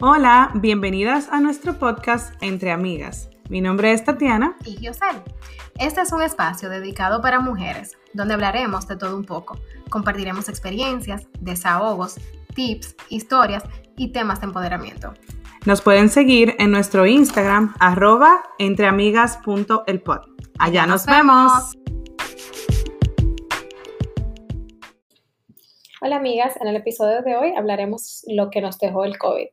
Hola, bienvenidas a nuestro podcast Entre Amigas. Mi nombre es Tatiana. Y Yosel. Este es un espacio dedicado para mujeres, donde hablaremos de todo un poco. Compartiremos experiencias, desahogos, tips, historias y temas de empoderamiento. Nos pueden seguir en nuestro Instagram, arroba entreamigas.elpod. Allá nos, vemos. Hola amigas, en el episodio de hoy hablaremos lo que nos dejó el COVID.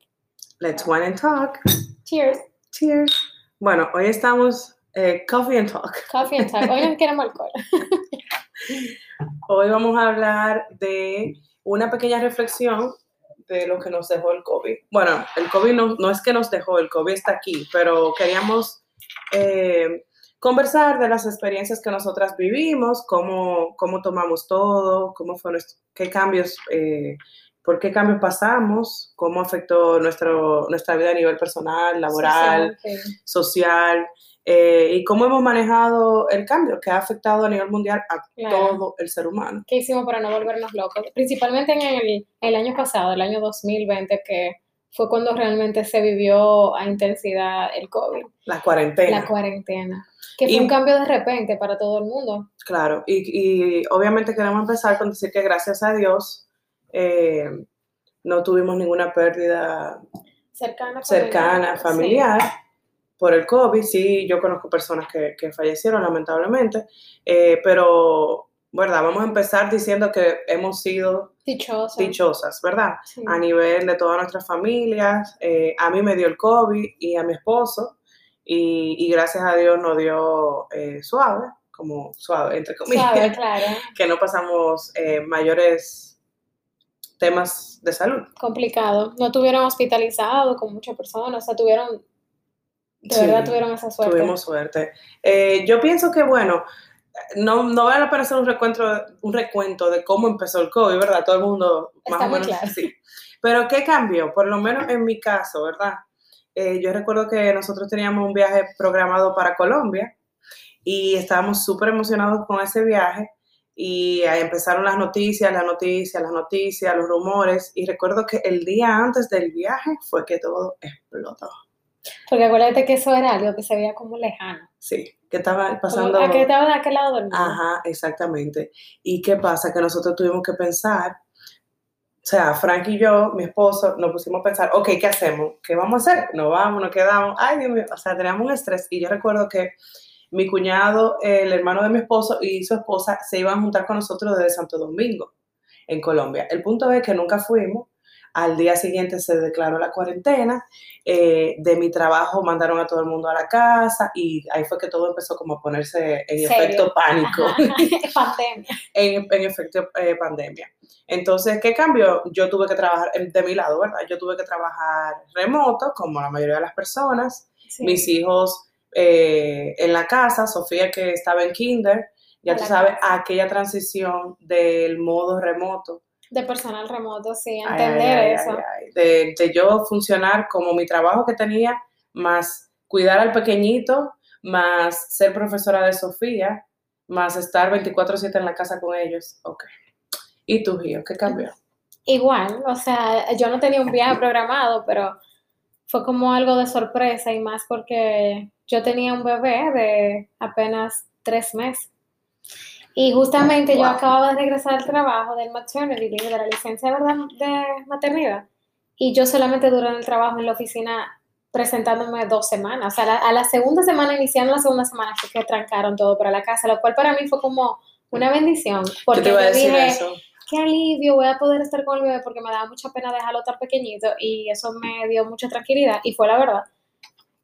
Let's wine and talk. Cheers. Cheers. Bueno, hoy estamos eh, coffee and talk. Coffee and talk. Hoy no queremos alcohol. hoy vamos a hablar de una pequeña reflexión de lo que nos dejó el COVID. Bueno, el COVID no, no es que nos dejó, el COVID está aquí, pero queríamos eh, conversar de las experiencias que nosotras vivimos, cómo, cómo tomamos todo, cómo fue nuestro, qué cambios, eh, por qué cambios pasamos, cómo afectó nuestro, nuestra vida a nivel personal, laboral, social, eh, y cómo hemos manejado el cambio que ha afectado a nivel mundial a todo el ser humano. ¿Qué hicimos para no volvernos locos? Principalmente en el, el año pasado, el año 2020, que fue cuando realmente se vivió a intensidad el COVID. La cuarentena. La cuarentena. Que fue un cambio de repente para todo el mundo. Claro, y, y, obviamente queremos empezar con decir que gracias a Dios eh, no tuvimos ninguna pérdida cercana, cercana familiar, por el COVID. Sí, yo conozco personas que, que fallecieron lamentablemente, eh, pero, ¿verdad? Vamos a empezar diciendo que hemos sido dichosas, dichosas ¿verdad? A nivel de todas nuestras familias. Eh, a mí me dio el COVID y a mi esposo y, gracias a Dios nos dio eh, suave, como suave, entre comillas. Suave, claro. Que no pasamos mayores temas de salud. Complicado. No tuvieron hospitalizado con muchas personas, o sea, tuvieron, de verdad tuvieron esa suerte. Tuvimos suerte. Eh, yo pienso que, bueno, no, no vale la pena hacer un recuento, un recuento de cómo empezó el COVID, ¿verdad? Todo el mundo más o menos claro. sí. Pero ¿qué cambió? Por lo menos en mi caso, ¿verdad? Eh, yo recuerdo que nosotros teníamos un viaje programado para Colombia y estábamos súper emocionados con ese viaje y ahí empezaron las noticias, las noticias, las noticias, los rumores y recuerdo que el día antes del viaje fue que todo explotó. Porque acuérdate que eso era algo que se veía como lejano. Sí, que estaba pasando... A que estaba de aquel lado del mundo. Ajá, exactamente. ¿Y qué pasa? Que nosotros tuvimos que pensar o sea, Frank y yo, mi esposo, nos pusimos a pensar, ok, ¿qué hacemos? ¿Qué vamos a hacer? ¿Nos vamos? ¿Nos quedamos? Ay, Dios mío, o sea, teníamos un estrés. Y yo recuerdo que mi cuñado, el hermano de mi esposo y su esposa se iban a juntar con nosotros desde Santo Domingo, en Colombia. El punto es que nunca fuimos. Al día siguiente se declaró la cuarentena. Eh, de mi trabajo mandaron a todo el mundo a la casa y ahí fue que todo empezó como a ponerse en ¿Serio? efecto pánico. Pandemia. en, en efecto eh, pandemia. Entonces, ¿qué cambió? Yo tuve que trabajar, de mi lado, ¿verdad? Yo tuve que trabajar remoto, como la mayoría de las personas. Sí. Mis hijos eh, en la casa, Sofía que estaba en kinder, ya tú sabes, casa. aquella transición del modo remoto. De personal remoto, sí, entender ay, ay, eso. ay. De, de yo funcionar como mi trabajo que tenía, más cuidar al pequeñito, más ser profesora de Sofía, más estar 24/7 en la casa con ellos. Ok. ¿Y tú, Gio? ¿Qué cambió? Igual, o sea, yo no tenía un viaje programado, pero fue como algo de sorpresa y más porque yo tenía un bebé de apenas tres meses. Y justamente yo acababa de regresar al trabajo del maternity leave, de la licencia ¿verdad? de maternidad, y yo solamente duré en el trabajo en la oficina presentándome dos semanas. O sea, la- a la segunda semana, iniciando la segunda semana, fue que trancaron todo para la casa, lo cual para mí fue como una bendición, Yo porque te yo decir dije, eso. qué alivio, voy a poder estar con el bebé porque me daba mucha pena dejarlo tan pequeñito y eso me dio mucha tranquilidad y fue la verdad.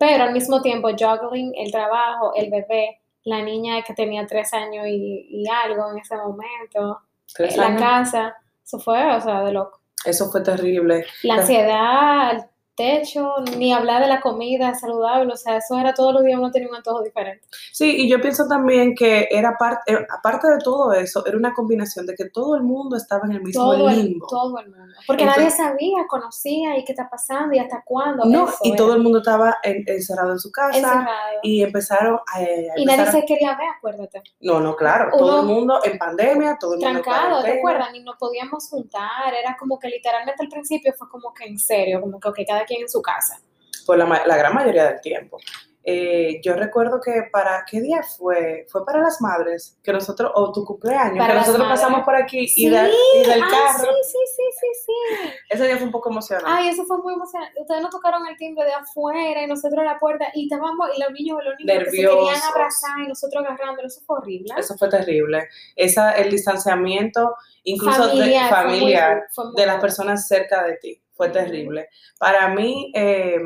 Pero al mismo tiempo, juggling el trabajo, el bebé, la niña que tenía tres años y, y algo en ese momento, ¿Tres la casa, eso fue, o sea, de loco. Eso fue terrible. La ansiedad, techo, ni hablar de la comida saludable, o sea, eso era todos los días uno tenía un antojo diferente. Sí, y yo pienso también que era parte, eh, aparte de todo eso, era una combinación de que todo el mundo estaba en el mismo Todo el, limbo. todo el mundo. Porque Entonces- nadie sabía, conocía y qué está pasando y hasta cuándo. no, eso y era. todo el mundo estaba en- encerrado en su casa encerrado. y empezaron a, a Y nadie empezar- se quería ver, acuérdate. No, no, claro, todo el mundo en pandemia, todo el mundo Trancado, ¿te acuerdas? Ni nos podíamos juntar. Era como que literalmente al principio fue como que en serio, como que ok, cada quien quien en su casa. Por la, ma- la gran mayoría del tiempo. Eh, yo recuerdo que para, ¿qué día fue? Fue para las madres, que nosotros, o tu cumpleaños, Para que nosotros madres. pasamos por aquí Sí, y, de- y del ah, carro. sí, sí, sí, sí, sí. Ese día fue un poco emocionante. Ay, eso fue muy emocionante. Ustedes nos tocaron el timbre de afuera y nosotros a la puerta y estábamos, y los niños, los niños que se querían abrazar y nosotros agarrándolo, eso fue horrible. Eso fue terrible. Esa, el distanciamiento, incluso Familiar, de, fue muy familiar, fue muy de las personas cerca de ti, fue terrible. Para mí, eh,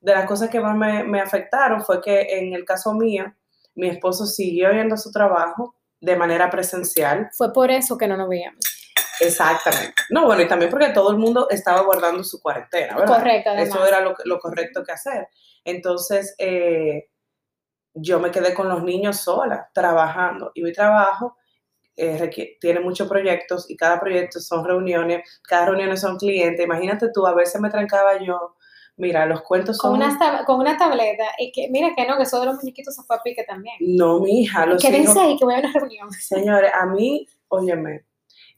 de las cosas que más me, me afectaron fue que en el caso mío, mi esposo siguió yendo a su trabajo de manera presencial. Fue por eso que no nos veíamos. Exactamente. No, bueno, y también porque todo el mundo estaba guardando su cuarentena, ¿verdad? Correcto, además. Eso era lo, lo correcto que hacer. Entonces, eh, yo me quedé con los niños sola, trabajando. Y mi trabajo eh, tiene muchos proyectos y cada proyecto son reuniones, cada reunión son clientes. Imagínate tú, a veces me trancaba yo. Mira, los cuentos Con son... una, tab- con una tableta. Y que, mira que no, que eso de los muñequitos se fue a pique también. No, mi hija, los hijos- ahí que voy a una reunión. Señores, a mí, óyeme,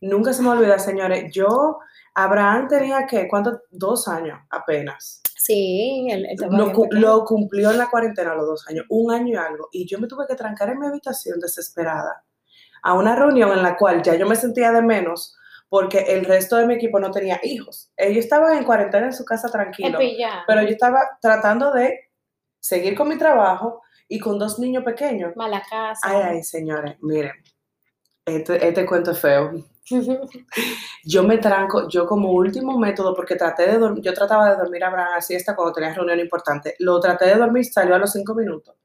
nunca se me olvida, señores, yo, Abraham tenía que, ¿cuánto? Dos años apenas. Sí, el, el estaba Lo, lo cumplió en la cuarentena los dos años, un año y algo, y yo me tuve que trancar en mi habitación desesperada a una reunión en la cual ya yo me sentía de menos porque el resto de mi equipo no tenía hijos. Ellos estaban en cuarentena en su casa tranquilo, pero yo estaba tratando de seguir con mi trabajo y con dos niños pequeños. Mala casa. Ay, ay, señores, miren, este, este cuento es feo. Yo me tranco, yo como último método, porque traté de dormir, yo trataba de dormir a a siesta cuando tenía reunión importante. Lo traté de dormir, salió a los cinco minutos.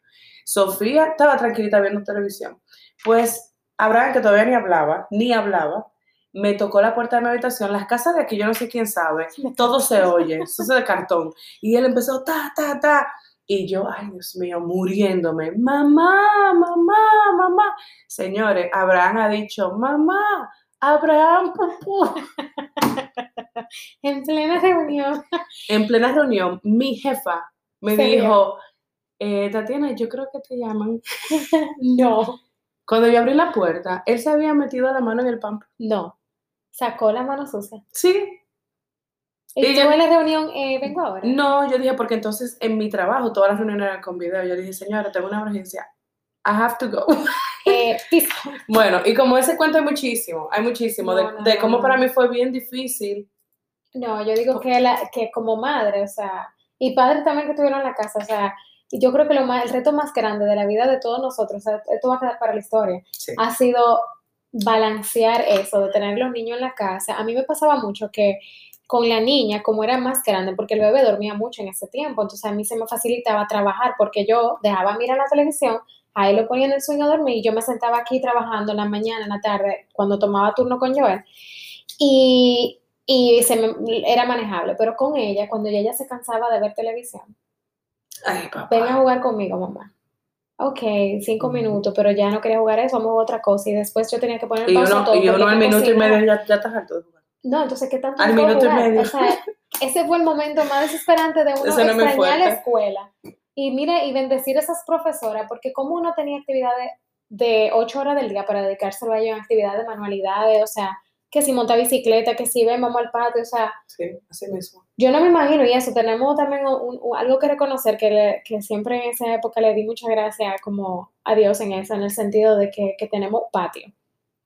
Sofía estaba tranquilita viendo televisión. Pues Abraham, que todavía ni hablaba, ni hablaba, me tocó la puerta de mi habitación. Las casas de aquí, yo no sé quién sabe, todo se oye, eso es de cartón. Y él empezó, ta, ta, ta. Y yo, ay Dios mío, muriéndome. Mamá, mamá, mamá. Señores, Abraham ha dicho, mamá, Abraham, pupú. en plena reunión. En plena reunión, mi jefa me dijo, eh, Tatiana, yo creo que te llaman. No, Cuando yo abrí la puerta, él se había metido la mano en el pamper. no. Sacó la mano sucia. Sí, Y Y yo en la reunión, eh, vengo ahora. no, yo dije, porque entonces en mi trabajo todas las reuniones eran con video. Yo dije, señora, tengo una emergencia. I have to go. Eh. Bueno, y como ese cuento hay muchísimo, hay muchísimo, de, No, de cómo no. para mí fue bien difícil. No, yo digo que, la, que como madre, o sea, y padre también que estuvieron en la casa, o sea, y yo creo que lo más, el reto más grande de la vida de todos nosotros, o sea, esto va a quedar para la historia, Sí. ha sido balancear eso, de tener los niños en la casa. A mí me pasaba mucho que con la niña, como era más grande, porque el bebé dormía mucho en ese tiempo, entonces a mí se me facilitaba trabajar porque yo dejaba mirar la televisión, a él lo ponía en el sueño a dormir y yo me sentaba aquí trabajando en la mañana, en la tarde, cuando tomaba turno con Joel. Y, y se me- era manejable, pero con ella, cuando ella se cansaba de ver televisión, Ay, papá. ven a jugar conmigo, mamá. Ok, cinco minutos, pero ya no quería jugar eso, vamos a otra cosa. Y después yo tenía que poner Y pausa uno, todo y uno al minuto y medio ya, ya estás harto de jugar. No, entonces, ¿qué tanto Al minuto y medio. O sea, ese fue el momento más desesperante de uno Ese no es muy extrañar la escuela. Y mire, y bendecir a esas profesoras, porque como uno tenía actividades de ocho horas del día para dedicárselo a ellos en actividades de manualidades, o sea, que si monta bicicleta, que si ven, vamos al patio, o sea, Sí, así mismo. yo no me imagino, y eso, tenemos también un- un- algo que reconocer, que, le- que siempre en esa época le di mucha gracia como a Dios en eso, en el sentido de que, que tenemos patio.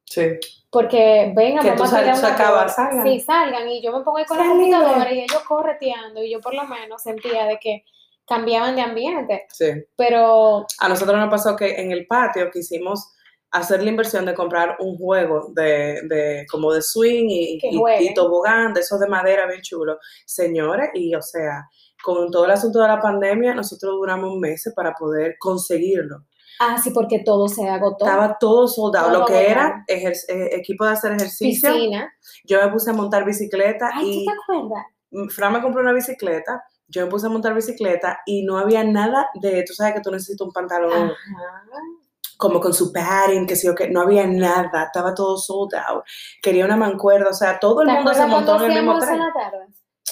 Sí. Porque venga, Que vamos tú a sal- bola. salgan. Sí, salgan. Y yo me pongo ahí con la computadora y ellos correteando. Y yo por lo menos sentía de que cambiaban de ambiente. Sí. Pero A nosotros nos pasó que en el patio quisimos hacer la inversión de comprar un juego de, de como de swing y, y- tobogán, de esos de madera bien chulo. Señores, y o sea, con todo el asunto de la pandemia, nosotros duramos meses para poder conseguirlo. Ah, sí, porque todo se agotó. Estaba todo soldado. Todo Lo que era eh, equipo de hacer ejercicio, Piscina. yo me puse a montar bicicleta Ay, y ¿tú te acuerdas? Fran me compró una bicicleta, yo me puse a montar bicicleta y no había nada de, tú sabes que tú necesitas un pantalón Ajá. Como con su padding, que sí o que no había nada, estaba todo sold out. Quería una mancuerda, o sea, todo el ¿Te mundo se montó cuando en el mismo tren. la tarde?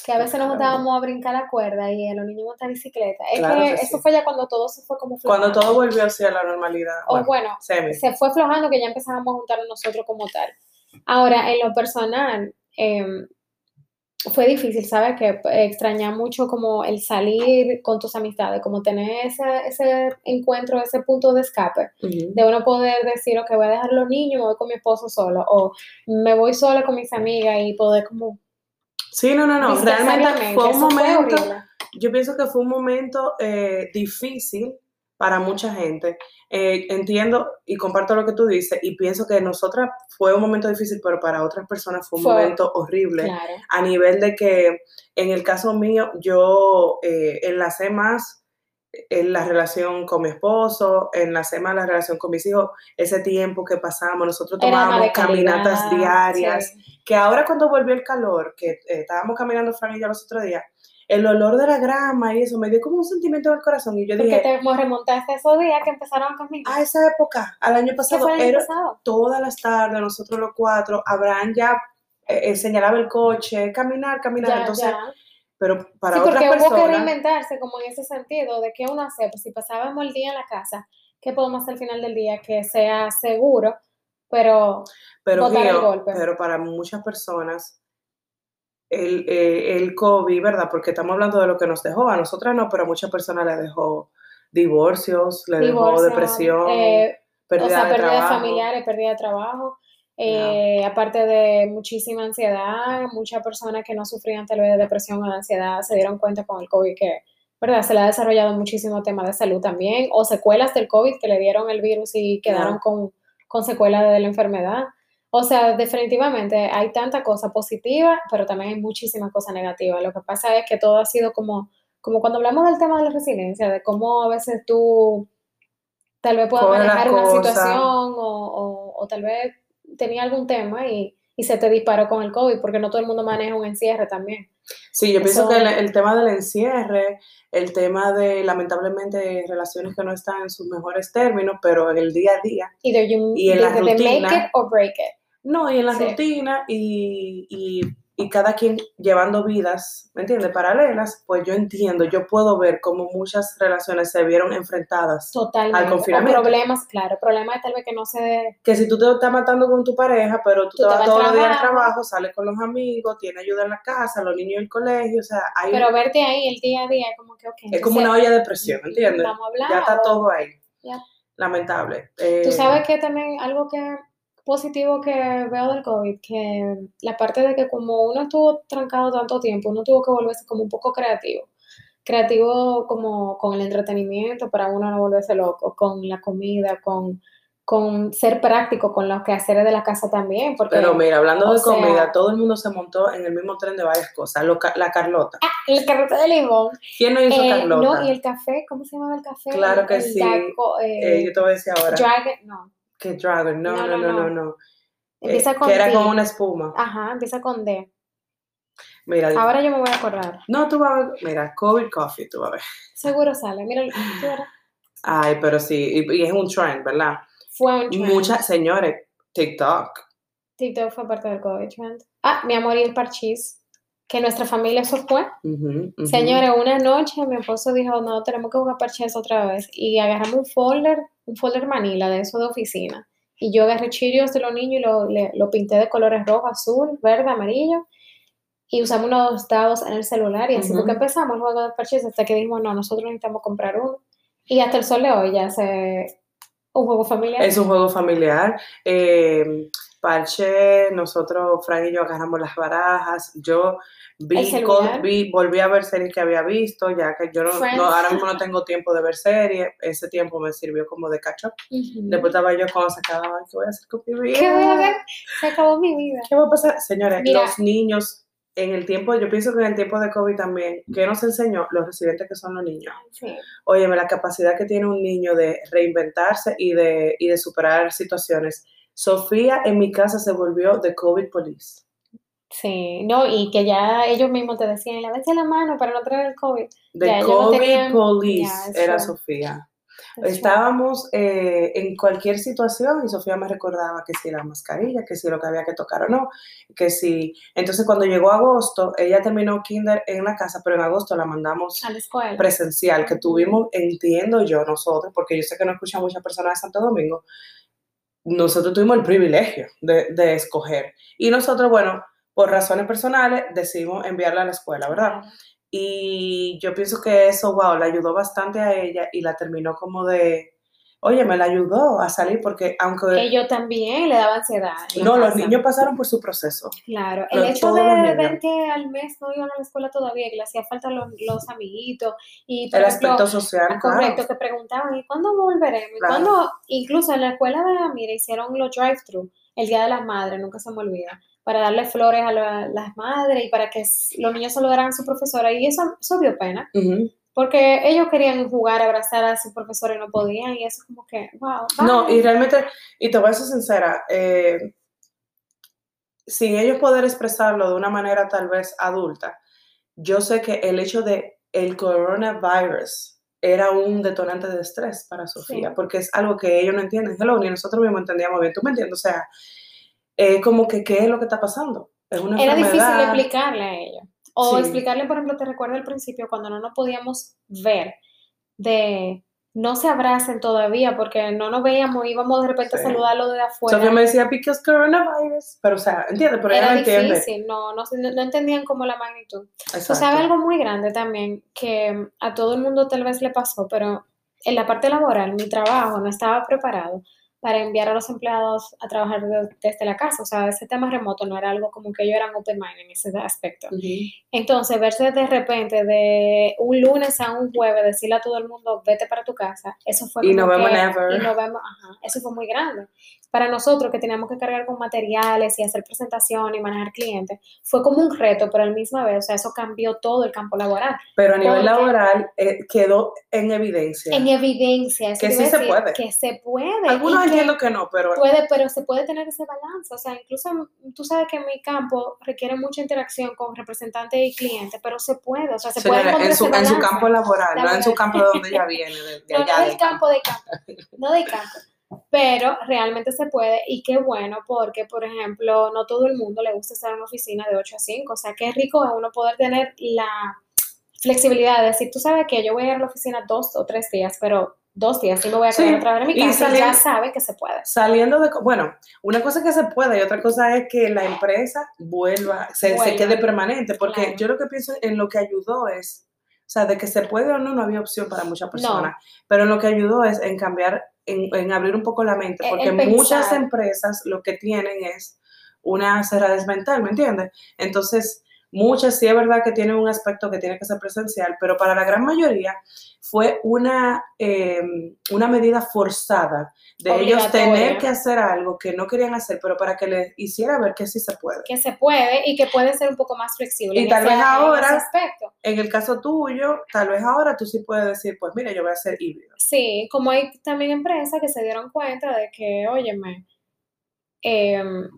Que a veces nos juntábamos a brincar la cuerda y los niños montar bicicleta. Es Claro que que eso fue ya cuando todo se fue como Cuando flojando. todo volvió así a la normalidad. O bueno, se fue flojando que ya empezábamos a juntarnos nosotros como tal. Ahora, en lo personal, eh, fue difícil, ¿sabes? Que extraña mucho como el salir con tus amistades, como tener ese, ese encuentro, ese punto de escape, de uno poder decir, ok, voy a dejar los niños, me voy con mi esposo solo, o me voy sola con mis amigas y poder como... Sí, no, no, no, realmente fue un momento, yo pienso que fue un momento eh, difícil para mucha gente. Eh, entiendo y comparto lo que tú dices y pienso que nosotras fue un momento difícil, pero para otras personas fue un momento horrible. A nivel de que en el caso mío yo eh, enlacé más en la relación con mi esposo, enlacé más la relación con mis hijos, ese tiempo que pasamos, nosotros tomábamos caminatas diarias, que ahora cuando volvió el calor, que eh, estábamos caminando Fran y yo los otros días, el olor de la grama y eso me dio como un sentimiento del corazón. Y yo dije. Porque te remontaste a esos días que empezaron caminar. A esa época, al año pasado. era todas las tardes, nosotros los cuatro, Abraham ya eh, señalaba el coche, caminar, caminar. entonces. Pero para sí, porque otras hubo que reinventarse como en ese sentido, de qué uno hace, pues si pasábamos el día en la casa, ¿qué podemos hacer al final del día que sea seguro, pero, pero, pero para muchas personas el, eh, el COVID, ¿verdad? Porque estamos hablando de lo que nos dejó, a nosotras no, pero a muchas personas le dejó divorcios, le dejó depresión, eh, pérdida, o sea, de, pérdida de familiares, pérdida de trabajo. Eh, aparte de muchísima ansiedad, muchas personas que no sufrían tal vez de depresión o de ansiedad se dieron cuenta con el COVID que, ¿verdad? Se le ha desarrollado muchísimo tema de salud también, o secuelas del COVID que le dieron el virus y quedaron con, con secuelas de la enfermedad. O sea, definitivamente hay tanta cosa positiva, pero también hay muchísimas cosas negativas. Lo que pasa es que todo ha sido como, como cuando hablamos del tema de la resiliencia, de cómo a veces tú tal vez puedas manejar una situación o, o, tal vez tenía algún tema y, y, se te disparó con el COVID, porque no todo el mundo maneja un encierre también. Sí, yo pienso que el, tema del encierre, el tema de lamentablemente relaciones que no están en sus mejores términos, pero en el día a día y en la rutina, make it or break it. No, y en la rutina y, y, y, cada quien llevando vidas, ¿me entiendes? Paralelas, pues yo entiendo, yo puedo ver cómo muchas relaciones se vieron enfrentadas Totalmente. al confinamiento. O problemas, claro, problemas tal vez que no se... Que si tú te estás matando con tu pareja, pero tú, te vas todos los días al trabajo, sales con los amigos, tienes ayuda en la casa, los niños en el colegio, o sea, hay... Pero verte ahí el día a día, como que, ok. Es como una olla de presión, ¿entiendes? ya está todo ahí. Lamentable. tú eh, sabes que también algo que positivo que veo del COVID, que la parte de que como uno estuvo trancado tanto tiempo, uno tuvo que volverse como un poco creativo. Creativo como con el entretenimiento, para uno no volverse loco, con la comida, con, con ser práctico con los quehaceres de la casa también. Porque, Pero mira, hablando de comida, todo el mundo se montó en el mismo tren de varias cosas. la Carlota. Ah, el Carlota de limón. ¿Quién no hizo eh, Carlota? No, y el café, ¿cómo se llama el café? Claro que sí. Eh, yo te voy a decir ahora. Dragon, no. Que Dragon, no, no, no, no, no. Empieza eh, con que era como una espuma. Ajá, empieza con D. Mira, Ahora yo me voy a acordar. No, tú vas a ver. Mira, COVID Coffee, tú vas a ver. Seguro sale. Mira, Ay, pero sí, y, es un trend, ¿verdad? Fue un trend. Muchas, señores, TikTok. TikTok fue parte del COVID trend. Ah, mi amor y el parchís. Que nuestra familia eso fue. Señores, una noche mi esposo dijo, no, tenemos que jugar parchís otra vez. Y agarramos un folder un folder manila de eso de oficina. Y yo agarré chirios de los niños y lo, lo pinté de colores rojo, azul, verde, amarillo. Y usamos unos dados en el celular y así porque empezamos el juego de parches hasta que dijimos, no, nosotros necesitamos comprar uno. Y hasta el sol de hoy ya se... Un juego familiar. Es un juego familiar. Eh, parche, nosotros, Frank y yo agarramos las barajas. Yo Vi, volví a ver series que había visto, ya que yo no, ahora mismo no tengo tiempo de ver series. Ese tiempo me sirvió como de catch up. Después estaba yo cuando se acababa, ¿qué voy a hacer con mi vida? ¿Qué voy a ver? Se acabó mi vida. ¿Qué va a pasar? Señores, los niños, en el tiempo, yo pienso que en el tiempo de COVID también, ¿qué nos enseñó? Los residentes que son los niños. Sí. Óyeme, la capacidad que tiene un niño de reinventarse y de, y de superar situaciones. Sofía en mi casa se volvió de COVID police. Sí, no, y que ya ellos mismos te decían, lávense la mano para no traer el COVID. The COVID Police era Sofía. Estábamos eh, en cualquier situación y Sofía me recordaba que si la mascarilla, que si lo que había que tocar o no, que si... Entonces cuando llegó agosto, ella terminó kinder en la casa, pero en agosto la mandamos a la escuela. presencial, que tuvimos, entiendo yo, nosotros, porque yo sé que no escuchan muchas personas de Santo Domingo, nosotros tuvimos el privilegio de, de escoger. Y nosotros, bueno, por razones personales, decidimos enviarla a la escuela, ¿verdad? Y yo pienso que eso, wow, le ayudó bastante a ella y la terminó como de, oye, me la ayudó a salir porque aunque... Ellos también le daba ansiedad. No, los niños pasaron por su proceso. Claro, el hecho de ver que al mes no iban a la escuela todavía, que le hacía falta los, los amiguitos y, por El ejemplo, aspecto social, correcto, claro. que preguntaban, ¿y cuándo volveremos? ¿Y Claro. cuándo? Incluso en la escuela de Amira hicieron los drive-thru el Día de las Madres, nunca se me olvida, para darle flores a la- las madres y para que los niños saludaran a su profesora, y eso, eso dio pena, Ujú. Porque ellos querían jugar, abrazar a su profesora y no podían, y eso como que, wow. No, bye. y realmente, y te voy a ser sincera, eh, sin ellos poder expresarlo de una manera tal vez adulta, yo sé que el hecho de el coronavirus era un detonante de estrés para Sofía, Sí. porque es algo que ellos no entienden. Hello, ni nosotros mismos entendíamos bien. ¿Tú me entiendes? O sea, eh, como que, ¿qué es lo que está pasando? Es una Era difícil enfermedad. explicarle a ellos. O Sí. explicarle, por ejemplo, te recuerdo al principio cuando no nos podíamos ver, de no se abracen todavía porque no nos veíamos, íbamos de repente Sí. a saludarlo de afuera. Sofía me decía, because coronavirus. Pero, o sea, ¿entiendes? Pero ella Era no entiende. difícil, no, no, no, entendían como la magnitud. Exacto. sabes algo muy grande también que a todo el mundo tal vez le pasó, pero en la parte laboral, mi trabajo no estaba preparado para enviar a los empleados a trabajar de- desde la casa. O sea, ese tema remoto no era algo como que ellos eran open mind en ese aspecto. Entonces, verse de repente de un lunes a un jueves, decirle a todo el mundo, vete para tu casa, eso fue Y como nos vemos que- never. Y nos vemos, ajá, eso fue muy grande. Para nosotros que teníamos que cargar con materiales y hacer presentación y manejar clientes, fue como un reto, pero al misma vez, o sea, eso cambió todo el campo laboral. Pero a nivel Porque- laboral eh, quedó en evidencia. En evidencia, eso Que sí a se decir, puede. Que se puede. Algunos y que entiendo que no, pero puede, pero se puede tener ese balance. O sea, incluso tú sabes que mi campo requiere mucha interacción con representantes y clientes, pero se puede, o sea, se puede en su, en su campo laboral, no en su campo de donde ella viene, de, de No, allá. no del del campo de campo, no del campo. Pero realmente se puede y qué bueno porque, por ejemplo, no todo el mundo le gusta estar en una oficina de 8 a 5. O sea, qué rico es uno poder tener la flexibilidad de decir, tú sabes que yo voy a ir a la oficina dos o tres días, pero dos días sí me voy a quedar Sí, a trabajar en mi casa y ya sabe que se puede. Saliendo de, bueno, una cosa es que se puede y otra cosa es que la empresa vuelva, se, se quede permanente, porque Claro. yo lo que pienso en lo que ayudó es, o sea, de que se puede o no, no había opción para muchas personas, pero en lo que ayudó es en cambiar, en, en abrir un poco la mente, E- porque muchas empresas lo que tienen es una cerradez mental, ¿me entiendes? Entonces, muchas sí es verdad que tienen un aspecto que tiene que ser presencial, pero para la gran mayoría fue una, eh, una medida forzada de ellos tener que hacer algo que no querían hacer, pero para que les hiciera ver que sí se puede. Que se puede y que puede ser un poco más flexible. Y tal ese- vez ahora-. En el caso tuyo, tal vez ahora tú sí puedes decir, pues mira, yo voy a hacer híbrido. Sí, como hay también empresas que se dieron cuenta de que, óyeme, em,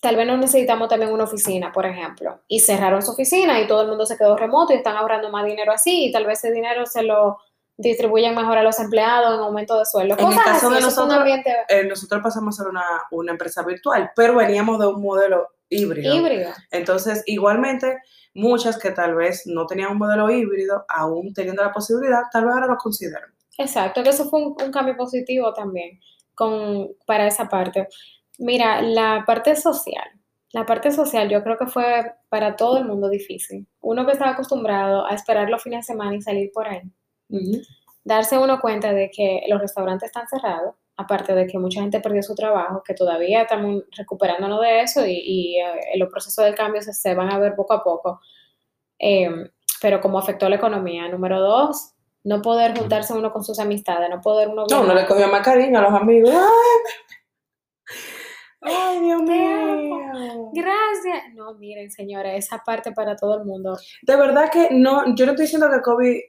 tal vez no necesitamos también una oficina, por ejemplo, y cerraron su oficina y todo el mundo se quedó remoto y están ahorrando más dinero así, y tal vez ese dinero se lo distribuyen mejor a los empleados en aumento de sueldo. En el caso así, de nosotros, ambiente Eh, nosotros pasamos a ser una, una empresa virtual, pero veníamos de un modelo híbrido. híbrido. Entonces, igualmente, muchas que tal vez no tenían un modelo híbrido, aún teniendo la posibilidad, tal vez ahora lo consideran. Exacto, que eso fue un, un cambio positivo también con, para esa parte. Mira, la parte social, la parte social yo creo que fue para todo el mundo difícil. Uno que estaba acostumbrado a esperar los fines de semana y salir por ahí, darse uno cuenta de que los restaurantes están cerrados, aparte de que mucha gente perdió su trabajo, que todavía estamos recuperándonos de eso y, y, eh, los procesos del cambio se, se van a ver poco a poco. Eh, pero como afectó la economía. Número dos, no poder juntarse uno con sus amistades, no poder uno No, viajar. le cogió más cariño a los amigos. Ay, Ay, Dios mío. Gracias. No, miren, señores, esa parte para todo el mundo. De verdad que no, yo no estoy diciendo que COVID,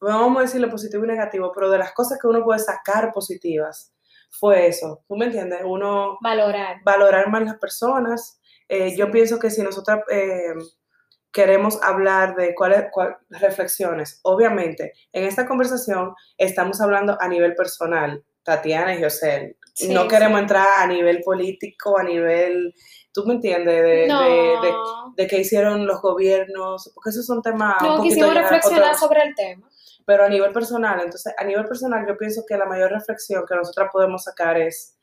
vamos a decirlo positivo y negativo, pero de las cosas que uno puede sacar positivas fue eso. ¿Tú me entiendes? Uno Valorar. valorar más las personas. Eh, Yo pienso que si nosotros eh, queremos hablar de cuáles cuál- reflexiones, obviamente, en esta conversación estamos hablando a nivel personal, Tatiana y José. Sí, no queremos sí. entrar a nivel político, a nivel, ¿tú me entiendes? De, No, de, de qué hicieron los gobiernos, porque esos son temas un no poquito quisimos reflexionar otros- sobre el tema. pero a nivel personal, entonces a nivel personal yo pienso que la mayor reflexión que nosotros podemos sacar es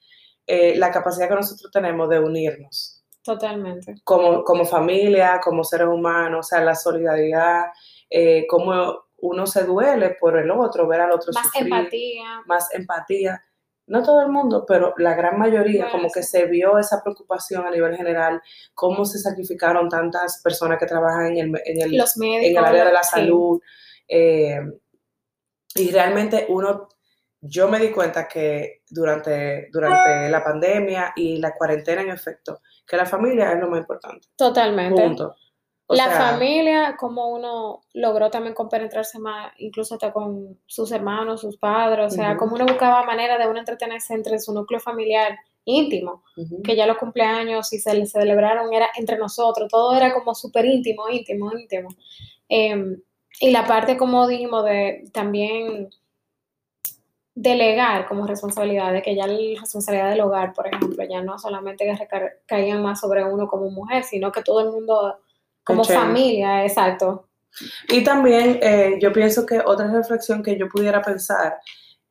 eh, la capacidad que nosotros tenemos de unirnos. Totalmente. como, como familia, como seres humanos, o sea, la solidaridad, eh, cómo uno se duele por el otro, ver al otro Más sufrir, empatía. más empatía. No todo el mundo, pero la gran mayoría, como que se vio esa preocupación a nivel general, cómo se sacrificaron tantas personas que trabajan en el, en el, Los médicos. en el área de la sí. salud. eh, y realmente uno, yo me di cuenta que durante, durante la pandemia y la cuarentena en efecto, que la familia es lo más importante. Totalmente. Punto. O la sea, familia, como uno logró también compenetrarse más, incluso hasta con sus hermanos, sus padres, o sea, como uno buscaba manera de uno entretenerse entre su núcleo familiar íntimo, que ya los cumpleaños y se le celebraron era entre nosotros, todo era como súper íntimo, íntimo, íntimo. Em, y la parte, como dijimos, de también delegar como responsabilidad, de que ya la responsabilidad del hogar, por ejemplo, ya no solamente que reca- caían más sobre uno como mujer, sino que todo el mundo como familia, exacto. Y también eh, yo pienso que otra reflexión que yo pudiera pensar,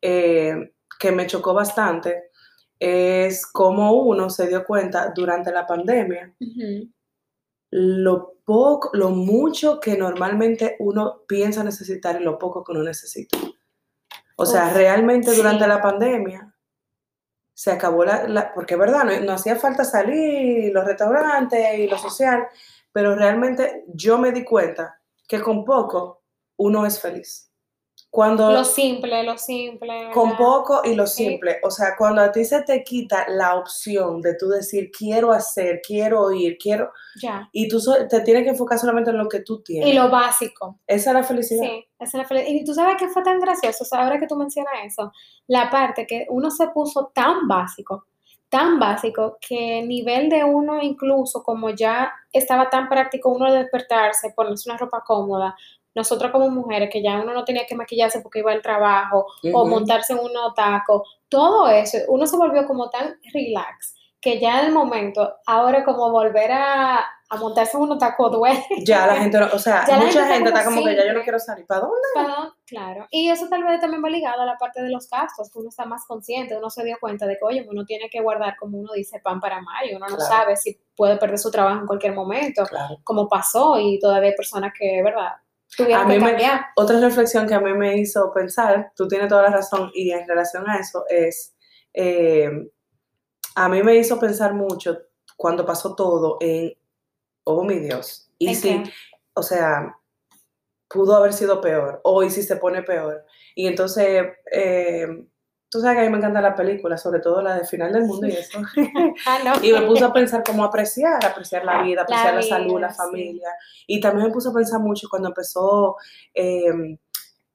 eh, que me chocó bastante, es cómo uno se dio cuenta durante la pandemia lo poco, lo mucho que normalmente uno piensa necesitar y lo poco que uno necesita. O sea, Uf, realmente durante la pandemia se acabó la, la- porque es verdad, no, no hacía falta salir, los restaurantes y lo social, pero realmente yo me di cuenta que con poco uno es feliz. Cuando Lo simple, lo simple. con ¿verdad? poco y lo Sí. simple, o sea, cuando a ti se te quita la opción de tú decir quiero hacer, quiero ir, quiero, Ya. y tú so- te tienes que enfocar solamente en lo que tú tienes. Y lo básico. Esa es la felicidad. Sí, esa es la felicidad. Y tú sabes que fue tan gracioso, o sea, ahora que tú mencionas eso, la parte que uno se puso tan básico, tan básico, que nivel de uno incluso, como ya estaba tan práctico uno de despertarse, ponerse una ropa cómoda, nosotros como mujeres, que ya uno no tenía que maquillarse porque iba al trabajo, o montarse en unos tacos, todo eso, uno se volvió como tan relax, que ya en el momento, ahora como volver a, a montarse en unos tacos duele. Ya la gente, no- o sea, Ya mucha gente está gente está como que ya yo no quiero salir. ¿Para dónde? Perdón, claro. Y eso tal vez también va ligado a la parte de los gastos, que uno está más consciente, uno se dio cuenta de que, oye, uno tiene que guardar, como uno dice, pan para mayo, uno no sabe si puede perder su trabajo en cualquier momento, Claro. como pasó, y todavía hay personas que, ¿verdad? A Tuvieron mí que me- cambiar. Otra reflexión que a mí me hizo pensar, tú tienes toda la razón, y en relación a eso es, eh, a mí me hizo pensar mucho cuando pasó todo en, oh mi Dios, y ¿En si, o sea, pudo haber sido peor, o y si se pone peor. Y entonces, eh, tú sabes que a mí me encanta la película, sobre todo la de Final del Mundo y eso. Ah, no. Y me puse a pensar cómo apreciar, apreciar la vida, apreciar la, La salud, la sí. familia. Y también me puse a pensar mucho cuando empezó eh,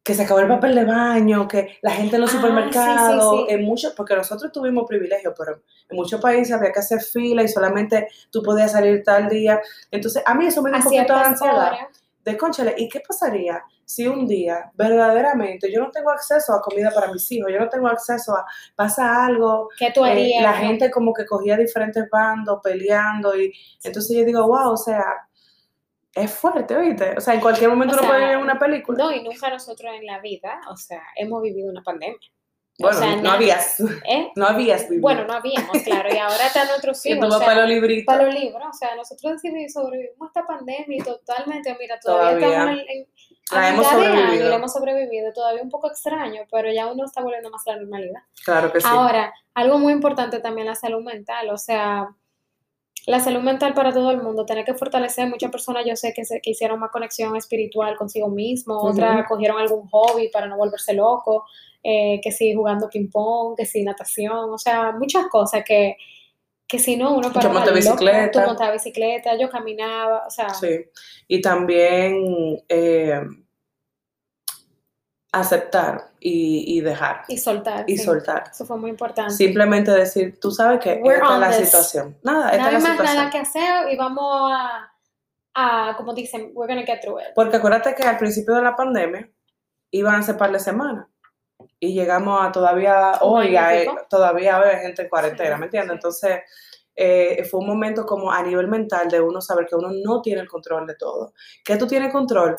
que se acabó el papel de baño, que la gente en los Ah, sí, sí, supermercados, sí. en muchos, porque nosotros tuvimos privilegio, pero en muchos países había que hacer fila y solamente tú podías salir tal día. Entonces, a mí eso me dio A un poquito de ansiedad. horas. De conchale, ¿y qué pasaría si un día verdaderamente yo no tengo acceso a comida para mis hijos, yo no tengo acceso a, pasa algo, ¿Qué tú eh, harías? la gente como que cogía diferentes bandos peleando y entonces yo digo, wow, o sea, es fuerte, ¿oíste? O sea, en cualquier momento O uno puede vivir una película. No, y nunca nosotros en la vida, o sea, hemos vivido una pandemia. bueno, o sea, no nadie- habías, ¿eh? no habías vivido. Bueno, no habíamos, claro, y ahora están y hijos. tú o sea, para los libritos. para los libros, o sea, nosotros decidimos sobrevivimos a esta pandemia y totalmente, mira, todavía, Todavía. estamos en, en- La hemos y sobrevivido. la hemos sobrevivido, todavía un poco extraño, pero ya uno está volviendo más a la normalidad. Claro que sí. Ahora, algo muy importante también la salud mental, o sea, la salud mental para todo el mundo, tener que fortalecer, muchas personas yo sé que, se, que hicieron más conexión espiritual consigo mismo, otras cogieron algún hobby para no volverse loco, eh, que sí jugando ping pong, que sí natación, o sea, muchas cosas que, que si no uno Yo paraba monté loco, bicicleta. tú montabas bicicleta, yo caminaba, o sea, Sí. Y también eh, aceptar y, y dejar y soltar. y sí. soltar. Eso fue muy importante. Simplemente decir, tú sabes que We're esta es la this. situación. Nada, esta es la más situación. nada que hacer y vamos a, a, como dicen, we're gonna get through it. Porque acuérdate que al principio de la pandemia iban a ser par de semanas y llegamos a todavía hoy, hay, pico. todavía hay gente en cuarentena, Sí, ¿me entiendes? sí. Entonces eh, fue un momento como a nivel mental de uno saber que uno no tiene el control de todo. ¿Qué tú tienes control?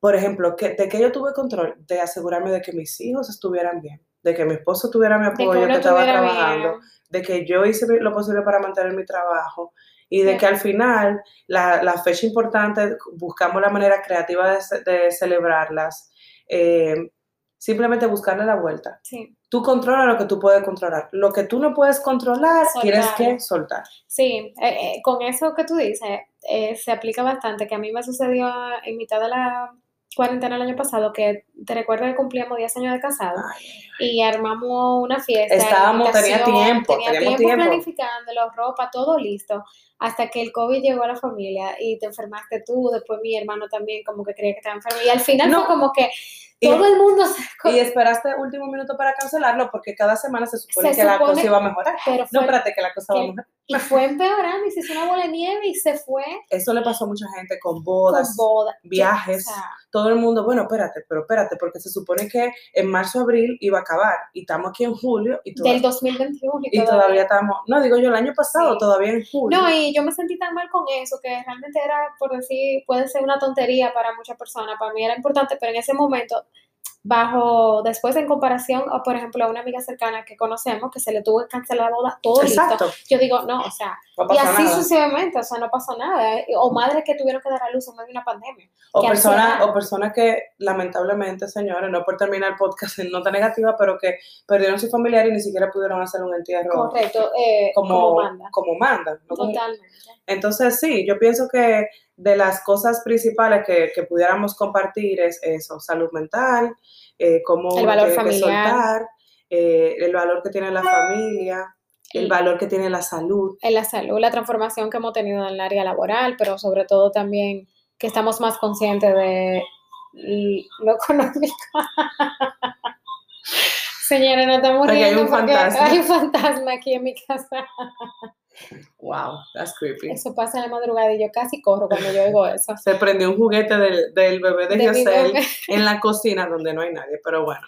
Por ejemplo, que, ¿de qué yo tuve control? De asegurarme de que mis hijos estuvieran bien, de que mi esposo tuviera mi apoyo, que, estaba trabajando, bien. de que yo hice lo posible para mantener mi trabajo y de Sí. que al final la, la fecha importante buscamos la manera creativa de, ce- de celebrarlas, eh, simplemente buscarle la vuelta. Sí, Tú controla lo que tú puedes controlar. Lo que tú no puedes controlar, tienes Soltarlo. que soltar. sí. eh, eh, con eso que tú dices, eh, se aplica bastante, que a mí me sucedió en mitad de la cuarentena el año pasado, que te recuerdo que cumplíamos 10 años de casado y armamos una fiesta. Estábamos- tenía tiempo, tenía teníamos tiempo tiempo. planificándolo, ropa, todo listo, hasta que el COVID llegó a la familia y te enfermaste tú, después mi hermano también como que creía que estaba enfermo y al final No. fue como que Y- todo el mundo se... Y esperaste último minuto para cancelarlo porque cada semana se supone Se que la cosa iba a mejorar. Pero No, espérate, que la cosa va a que- mejorar. y fue empeorando y se hizo una bola de nieve y se fue Eso le pasó a mucha gente con con bodas, boda. viajes. O sea, todo el mundo, bueno, espérate, pero espérate, porque se supone que en marzo, abril iba a acabar y estamos aquí en julio y, toda- del 2021 y, y todavía estamos, no digo yo el año pasado, Sí. todavía en julio. No, y yo me sentí tan mal con eso que realmente era, por decir, puede ser una tontería para muchas personas, para mí era importante, pero en ese momento, bajo, después en comparación, o por ejemplo, a una amiga cercana que conocemos que se le tuvo que cancelar la boda, todo Exacto, listo, yo digo, no, o sea, no y así nada. sucesivamente, o sea, no pasó nada, o madres que tuvieron que dar a luz en medio de una pandemia. O personas, o personas que lamentablemente, señores, no por terminar el podcast en nota negativa, pero que perdieron su familiar y ni siquiera pudieron hacer un entierro Correcto, eh, como, como manda. como manda, Totalmente. Entonces, sí, yo pienso que de las cosas principales que, que pudiéramos compartir es eso, salud mental, eh, cómo El valor familiar. soltar, eh, el valor que tiene la familia, el Y- valor que tiene la salud. en la salud, la transformación que hemos tenido en el área laboral, pero sobre todo también que estamos más conscientes de lo económico. Señora, no estamos Aquí hay riendo un porque fantasma. hay un fantasma aquí en mi casa. Wow, that's creepy. Eso pasa en la madrugada y yo casi corro cuando yo oigo eso. Se prendió un juguete del, del bebé de, De Yosel en la cocina donde no hay nadie, pero bueno,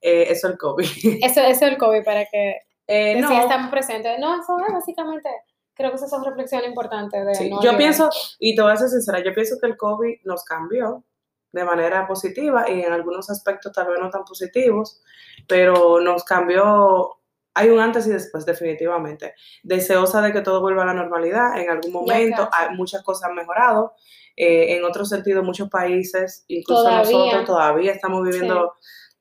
eh, eso es el COVID. Eso, eso es el COVID para que Eh, no, sí estamos presentes. No, eso es básicamente, creo que esa es una reflexión importante de Sí, no yo pienso, y te voy a ser sincera, yo pienso que el COVID nos cambió de manera positiva y en algunos aspectos tal vez no tan positivos, pero nos cambió, hay un antes y después definitivamente. Deseosa de que todo vuelva a la normalidad, en algún momento hay, muchas cosas han mejorado, eh, en otro sentido muchos países, incluso Todavía. nosotros todavía estamos viviendo...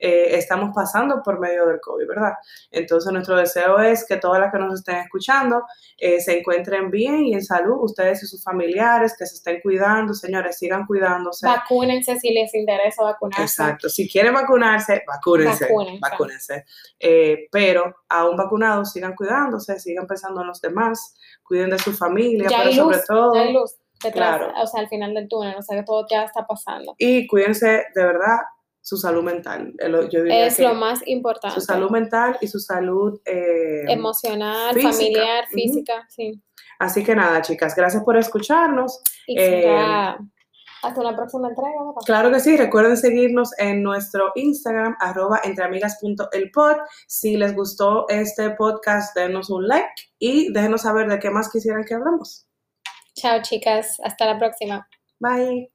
eh, estamos pasando por medio del COVID, ¿verdad? Entonces nuestro deseo es que todas las que nos estén escuchando eh, se encuentren bien y en salud, ustedes y sus familiares, que se estén cuidando, señores, sigan cuidándose. Vacúnense si les interesa vacunarse. Exacto, si quieren vacunarse, vacúnense, Vacúnense. vacúnense. Eh, pero aún vacunados, sigan cuidándose, sigan pensando en los demás, cuiden de su familia, Ya pero hay sobre luz, todo, ya hay luz detrás, claro. o sea, al final del túnel, o sea, que todo ya está pasando. y cuídense de verdad su salud mental. Yo diría Es que lo más importante. su salud mental y su salud eh, Emocional, física. familiar, física, sí. Así que nada, chicas, gracias por escucharnos. Y Eh, hasta la próxima entrega. Claro que sí, recuerden seguirnos en nuestro Instagram, arroba entreamigas.elpod. Si les gustó este podcast, denos un like y déjenos saber de qué más quisieran que hablamos. Chao, chicas. Hasta la próxima. Bye.